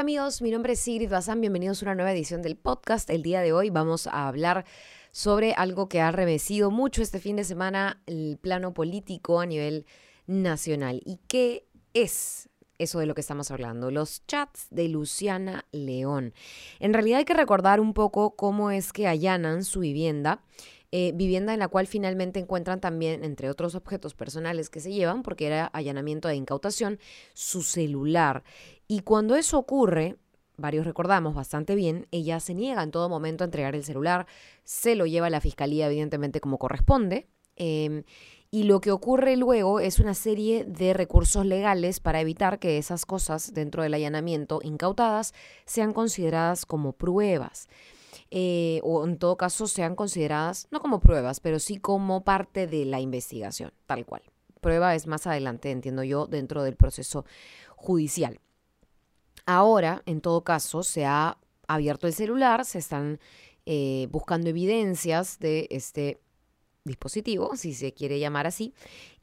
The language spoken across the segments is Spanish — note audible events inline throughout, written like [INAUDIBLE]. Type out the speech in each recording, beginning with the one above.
Hola amigos, mi nombre es Sigrid Bazán, bienvenidos a una nueva edición del podcast. El día de hoy vamos a hablar sobre algo que ha remecido mucho este fin de semana el plano político a nivel nacional. ¿Y qué es eso de lo que estamos hablando? Los chats de Luciana León. En realidad hay que recordar un poco cómo es que allanan su vivienda. Eh, vivienda en la cual finalmente encuentran también, entre otros objetos personales que se llevan, porque era allanamiento de incautación, su celular. Y cuando eso ocurre, varios recordamos bastante bien, ella se niega en todo momento a entregar el celular, se lo lleva a la fiscalía evidentemente como corresponde. Em, y lo que ocurre luego es una serie de recursos legales para evitar que esas cosas dentro del allanamiento incautadas sean consideradas como pruebas. Eh, o en todo caso sean consideradas no como pruebas, pero sí como parte de la investigación, tal cual. Prueba es más adelante, entiendo yo, dentro del proceso judicial. Ahora, en todo caso, se ha abierto el celular, se están eh, buscando evidencias de este dispositivo, si se quiere llamar así,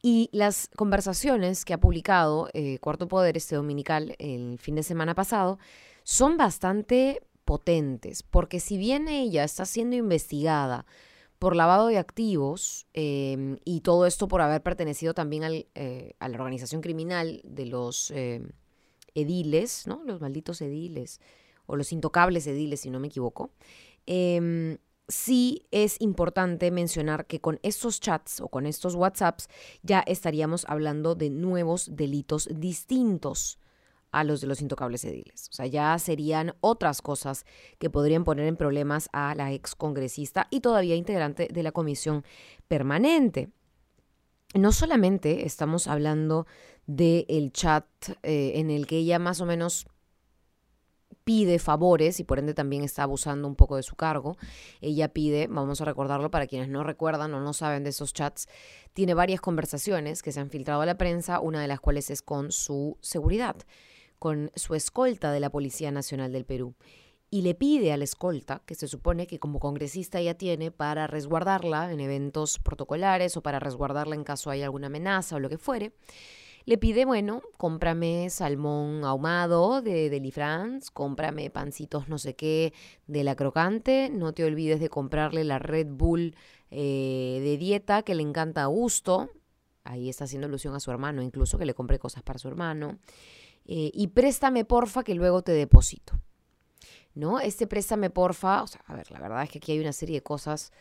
y las conversaciones que ha publicado eh, Cuarto Poder este dominical el fin de semana pasado son bastante potentes, porque si bien ella está siendo investigada por lavado de activos em, y todo esto por haber pertenecido también eh, a la organización criminal de los em, ediles, ¿no? Los malditos ediles, o los intocables ediles, si no me equivoco. Em, sí es importante mencionar que con estos chats o con estos WhatsApps ya estaríamos hablando de nuevos delitos distintos a los de los intocables ediles. O sea, ya serían otras cosas que podrían poner en problemas a la ex congresista y todavía integrante de la comisión permanente. No solamente estamos hablando del chat eh, en el que ella más o menos pide favores y por ende también está abusando un poco de su cargo. Ella pide, vamos a recordarlo para quienes no recuerdan o no saben de esos chats, tiene varias conversaciones que se han filtrado a la prensa, una de las cuales es con su seguridad, con su escolta de la Policía Nacional del Perú. Y le pide a la escolta, que se supone que como congresista ella tiene para resguardarla en eventos protocolares o para resguardarla en caso haya alguna amenaza o lo que fuere, le pide, bueno, cómprame salmón ahumado de Delifrance, cómprame pancitos no sé qué de la crocante, no te olvides de comprarle la Red Bull eh, de dieta que le encanta a gusto. Ahí está haciendo alusión a su hermano, incluso que le compre cosas para su hermano. Eh, y préstame porfa que luego te deposito. ¿No? Este préstame porfa, o sea, a ver, la verdad es que aquí hay una serie de cosas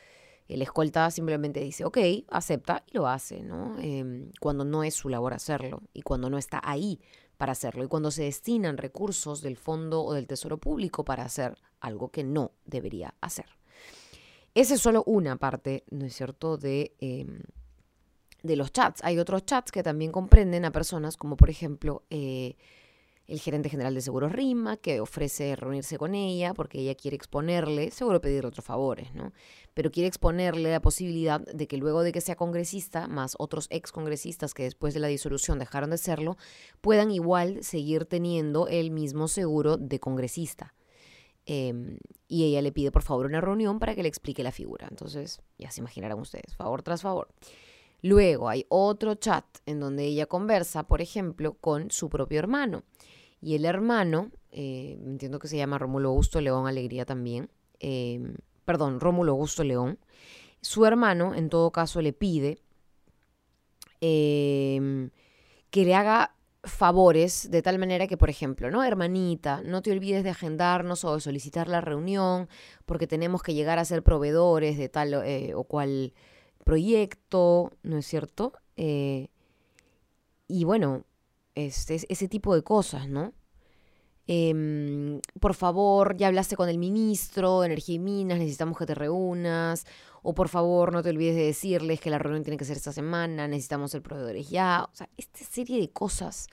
el escolta simplemente dice, ok, acepta y lo hace, ¿no? Em, cuando no es su labor hacerlo y cuando no está ahí para hacerlo y cuando se destinan recursos del fondo o del tesoro público para hacer algo que no debería hacer. Esa es solo una parte, ¿no es cierto?, de, em, de los chats. Hay otros chats que también comprenden a personas como, por ejemplo, eh, el gerente general de Seguros Rima, que ofrece reunirse con ella porque ella quiere exponerle, seguro pedirle otros favores, ¿no? Pero quiere exponerle la posibilidad de que luego de que sea congresista, más otros ex congresistas que después de la disolución dejaron de serlo, puedan igual seguir teniendo el mismo seguro de congresista. Em, y ella le pide por favor una reunión para que le explique la figura. Entonces, ya se imaginarán ustedes, favor tras favor. Luego hay otro chat en donde ella conversa, por ejemplo, con su propio hermano. Y el hermano, eh, entiendo que se llama Rómulo Augusto León Alegría también, em, perdón, Rómulo Augusto León, su hermano en todo caso le pide em, que le haga favores de tal manera que, por ejemplo, ¿no? Hermanita, no te olvides de agendarnos o de solicitar la reunión porque tenemos que llegar a ser proveedores de tal eh, o cual proyecto, ¿no es cierto? Eh, y bueno, este, ese tipo de cosas, ¿no? Em, por favor, ya hablaste con el ministro de Energía y Minas, necesitamos que te reúnas. O por favor, no te olvides de decirles que la reunión tiene que ser esta semana, necesitamos ser proveedores ya. O sea, esta serie de cosas,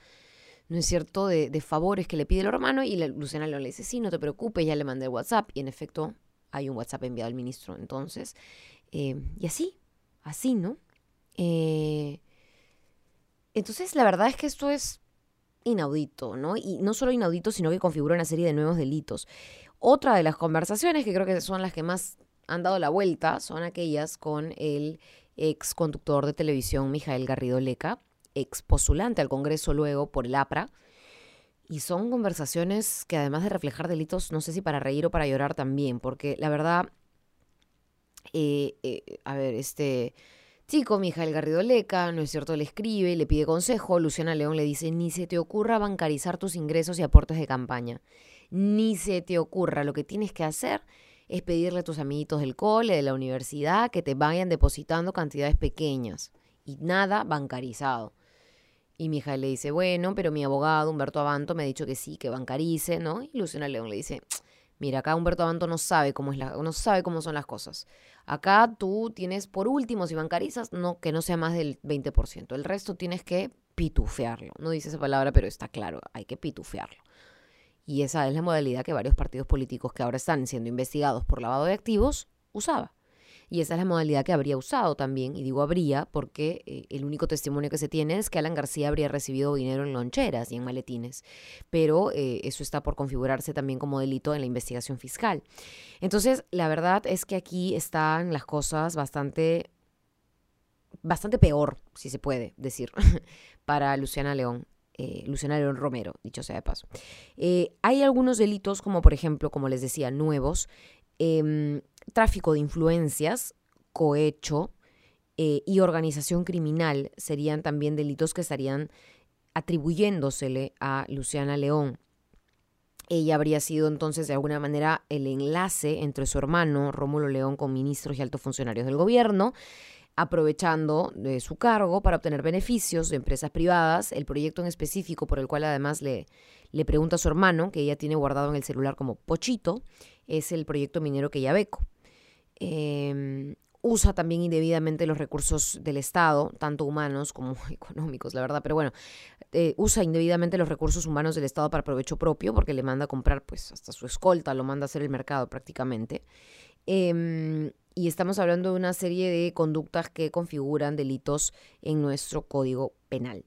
¿no es cierto? De, favores que le pide el hermano y la, Luciana le dice, sí, no te preocupes, ya le mandé el WhatsApp. Y en efecto, hay un WhatsApp enviado al ministro. Entonces, em, y así, así, ¿no? Eh, entonces, la verdad es que esto es inaudito, ¿no? Y no solo inaudito, sino que configura una serie de nuevos delitos. Otra de las conversaciones que creo que son las que más han dado la vuelta son aquellas con el ex conductor de televisión Mijael Garrido Leca, ex postulante al Congreso luego por el APRA. Y son conversaciones que además de reflejar delitos, no sé si para reír o para llorar también, porque la verdad, eh, eh, a ver, este chico, Mijael Garrido Leca, ¿no es cierto? Le escribe, le pide consejo, Luciana León le dice, ni se te ocurra bancarizar tus ingresos y aportes de campaña, ni se te ocurra, lo que tienes que hacer es pedirle a tus amiguitos del cole, de la universidad, que te vayan depositando cantidades pequeñas y nada bancarizado. Y mi hija le dice, bueno, pero mi abogado Humberto Abanto me ha dicho que sí, que bancarice, ¿no? Y Luciana León le dice, mira, acá Humberto Abanto no sabe cómo es no sabe cómo son las cosas. Acá tú tienes, por último, si bancarizas, no, que no sea más del 20%. El resto tienes que pitufearlo. No dice esa palabra, pero está claro, hay que pitufearlo. Y esa es la modalidad que varios partidos políticos que ahora están siendo investigados por lavado de activos usaba. Y esa es la modalidad que habría usado también, y digo habría porque eh, el único testimonio que se tiene es que Alan García habría recibido dinero en loncheras y en maletines, pero eh, eso está por configurarse también como delito en la investigación fiscal. Entonces, la verdad es que aquí están las cosas bastante, bastante peor, si se puede decir, [LAUGHS] para Luciana León. Eh, Luciana León Romero, dicho sea de paso. Hay algunos delitos, como por ejemplo, como les decía, nuevos, em, tráfico de influencias, cohecho eh, y organización criminal serían también delitos que estarían atribuyéndosele a Luciana León. Ella habría sido entonces de alguna manera el enlace entre su hermano Rómulo León con ministros y altos funcionarios del gobierno aprovechando de su cargo para obtener beneficios de empresas privadas. El proyecto en específico, por el cual además le, le pregunta a su hermano, que ella tiene guardado en el celular como Pochito, es el proyecto minero que Quellaveco. Eh, usa también indebidamente los recursos del Estado, tanto humanos como [LAUGHS] económicos, la verdad, pero bueno, eh, usa indebidamente los recursos humanos del Estado para provecho propio, porque le manda a comprar, pues, hasta su escolta, lo manda a hacer el mercado prácticamente. Eh, y estamos hablando de una serie de conductas que configuran delitos en nuestro código penal,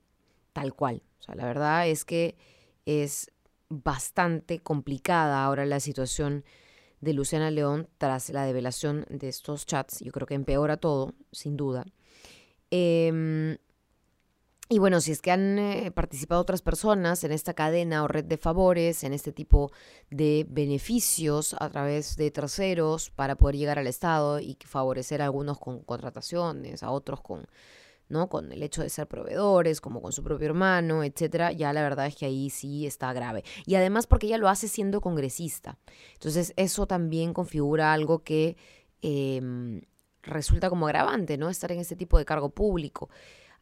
tal cual. O sea, la verdad es que es bastante complicada ahora la situación de Luciana León tras la develación de estos chats. Yo creo que empeora todo, sin duda. Eh, y bueno, si es que han eh, participado otras personas en esta cadena o red de favores, en este tipo de beneficios a través de terceros para poder llegar al Estado y favorecer a algunos con contrataciones, a otros con, ¿no? con el hecho de ser proveedores, como con su propio hermano, etcétera, ya la verdad es que ahí sí está grave. Y además porque ella lo hace siendo congresista. Entonces, eso también configura algo que em, resulta como agravante, ¿no? Estar en este tipo de cargo público.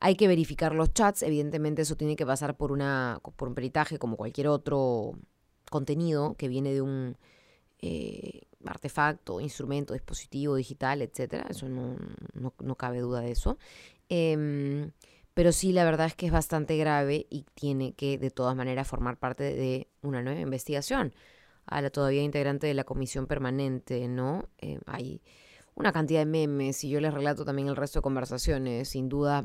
Hay que verificar los chats, evidentemente eso tiene que pasar por, una, por un peritaje como cualquier otro contenido que viene de un eh, artefacto, instrumento, dispositivo digital, etcétera. Eso no, no, cabe duda de eso. Em, pero sí, la verdad es que es bastante grave y tiene que de todas maneras formar parte de una nueva investigación. A la todavía integrante de la comisión permanente, ¿no? Eh, hay una cantidad de memes y yo les relato también el resto de conversaciones. Sin duda,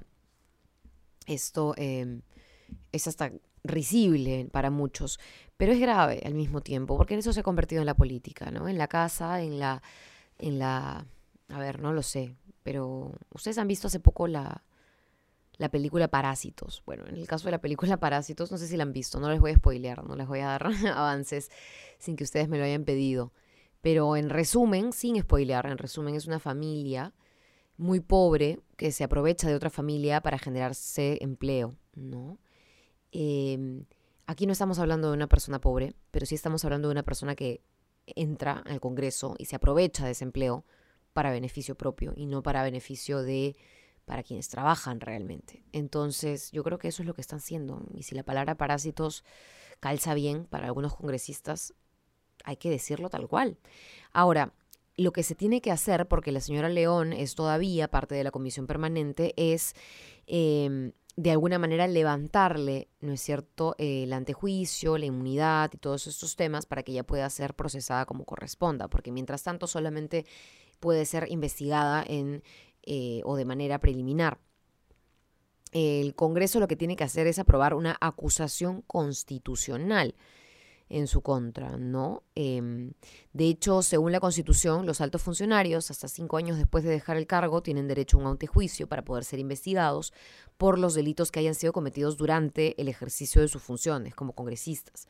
esto em, es hasta risible para muchos, pero es grave al mismo tiempo, porque en eso se ha convertido en la política, ¿no? En la casa, en la, en la, a ver, no lo sé, pero ustedes han visto hace poco la, la película Parásitos. Bueno, en el caso de la película Parásitos, no sé si la han visto, no les voy a spoilear, no les voy a dar [LAUGHS] avances sin que ustedes me lo hayan pedido. Pero en resumen, sin spoilear, en resumen es una familia muy pobre que se aprovecha de otra familia para generarse empleo, ¿no? Em, aquí no estamos hablando de una persona pobre, pero sí estamos hablando de una persona que entra al Congreso y se aprovecha de ese empleo para beneficio propio y no para beneficio de para quienes trabajan realmente. Entonces, yo creo que eso es lo que están haciendo. Y si la palabra parásitos calza bien para algunos congresistas, hay que decirlo tal cual. Ahora, lo que se tiene que hacer, porque la señora León es todavía parte de la comisión permanente, es em, de alguna manera levantarle, ¿no es cierto?, el antejuicio, la inmunidad y todos estos temas para que ella pueda ser procesada como corresponda, porque mientras tanto solamente puede ser investigada en eh, o de manera preliminar. El Congreso lo que tiene que hacer es aprobar una acusación constitucional en su contra, ¿no? Em, de hecho, según la Constitución, los altos funcionarios, hasta cinco años después de dejar el cargo, tienen derecho a un antejuicio para poder ser investigados por los delitos que hayan sido cometidos durante el ejercicio de sus funciones como congresistas.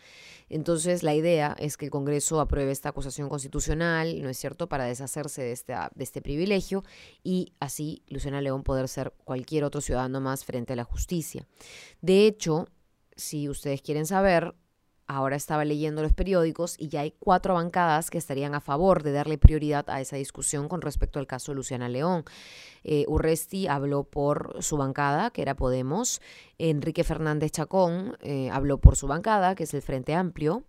Entonces, la idea es que el Congreso apruebe esta acusación constitucional, ¿no es cierto?, para deshacerse de, de este privilegio y así Luciana León poder ser cualquier otro ciudadano más frente a la justicia. De hecho, si ustedes quieren saber, Ahora estaba leyendo los periódicos y ya hay cuatro bancadas que estarían a favor de darle prioridad a esa discusión con respecto al caso de Luciana León. Eh, Urresti habló por su bancada, que era Podemos. Enrique Fernández Chacón eh, habló por su bancada, que es el Frente Amplio.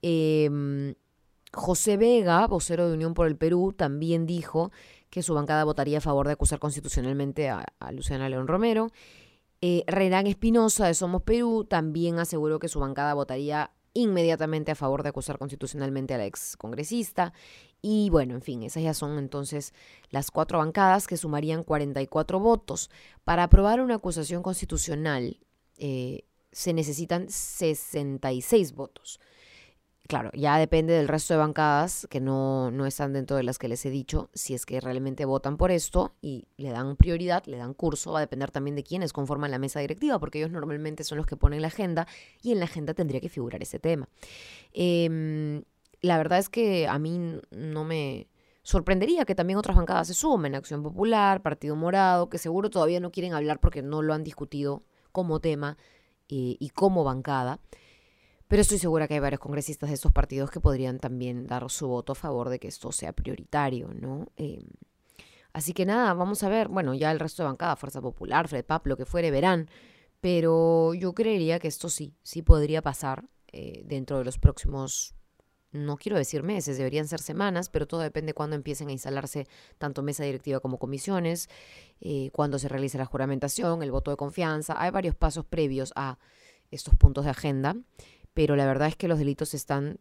Em, José Vega, vocero de Unión por el Perú, también dijo que su bancada votaría a favor de acusar constitucionalmente a Luciana León Romero. Eh, Renán Espinosa de Somos Perú también aseguró que su bancada votaría inmediatamente a favor de acusar constitucionalmente a la ex congresista. Y bueno, en fin, esas ya son entonces las cuatro bancadas que sumarían 44 votos. Para aprobar una acusación constitucional eh, se necesitan 66 votos claro, ya depende del resto de bancadas que no, no están dentro de las que les he dicho, si es que realmente votan por esto y le dan prioridad, le dan curso, va a depender también de quiénes conforman la mesa directiva, porque ellos normalmente son los que ponen la agenda y en la agenda tendría que figurar ese tema. Em, la verdad es que a mí no me sorprendería que también otras bancadas se sumen, Acción Popular, Partido Morado, que seguro todavía no quieren hablar porque no lo han discutido como tema eh, y como bancada. Pero estoy segura que hay varios congresistas de estos partidos que podrían también dar su voto a favor de que esto sea prioritario, ¿no? Em, así que nada, vamos a ver. Bueno, ya el resto de bancada, Fuerza Popular, FredPap, lo que fuere, verán. Pero yo creería que esto sí, sí podría pasar eh, dentro de los próximos, no quiero decir meses, deberían ser semanas, pero todo depende de cuándo empiecen a instalarse tanto mesa directiva como comisiones, eh, cuándo se realice la juramentación, el voto de confianza. Hay varios pasos previos a estos puntos de agenda pero la verdad es que los delitos están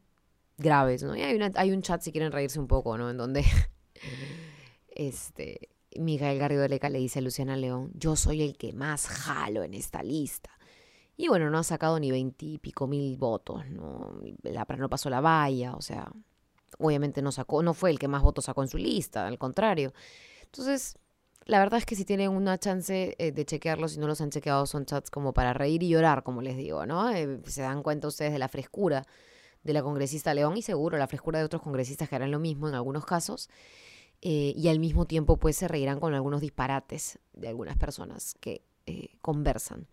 graves, ¿no? Y hay, hay un chat si quieren reírse un poco, ¿no? En donde [LAUGHS] este, Miguel Garrido Leca le dice a Luciana León, yo soy el que más jalo en esta lista. Y bueno, no ha sacado ni veintipico mil votos, ¿no? La, no pasó la valla, o sea, obviamente no sacó, no fue el que más votos sacó en su lista, al contrario. Entonces, la verdad es que si tienen una chance eh, de chequearlos, si no los han chequeado, son chats como para reír y llorar, como les digo, ¿no? Eh, se dan cuenta ustedes de la frescura de la congresista León y seguro la frescura de otros congresistas que harán lo mismo en algunos casos. Eh, y al mismo tiempo, pues se reirán con algunos disparates de algunas personas que conversan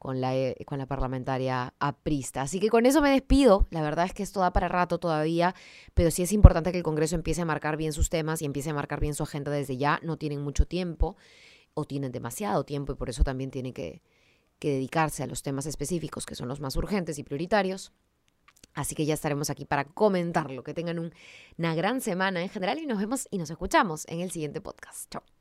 con la, eh, con la parlamentaria aprista. Así que con eso me despido. La verdad es que esto da para rato todavía, pero sí es importante que el Congreso empiece a marcar bien sus temas y empiece a marcar bien su agenda desde ya. No tienen mucho tiempo o tienen demasiado tiempo y por eso también tienen que, que dedicarse a los temas específicos que son los más urgentes y prioritarios. Así que ya estaremos aquí para comentarlo. Que tengan una gran semana en general y nos vemos y nos escuchamos en el siguiente podcast. Chao.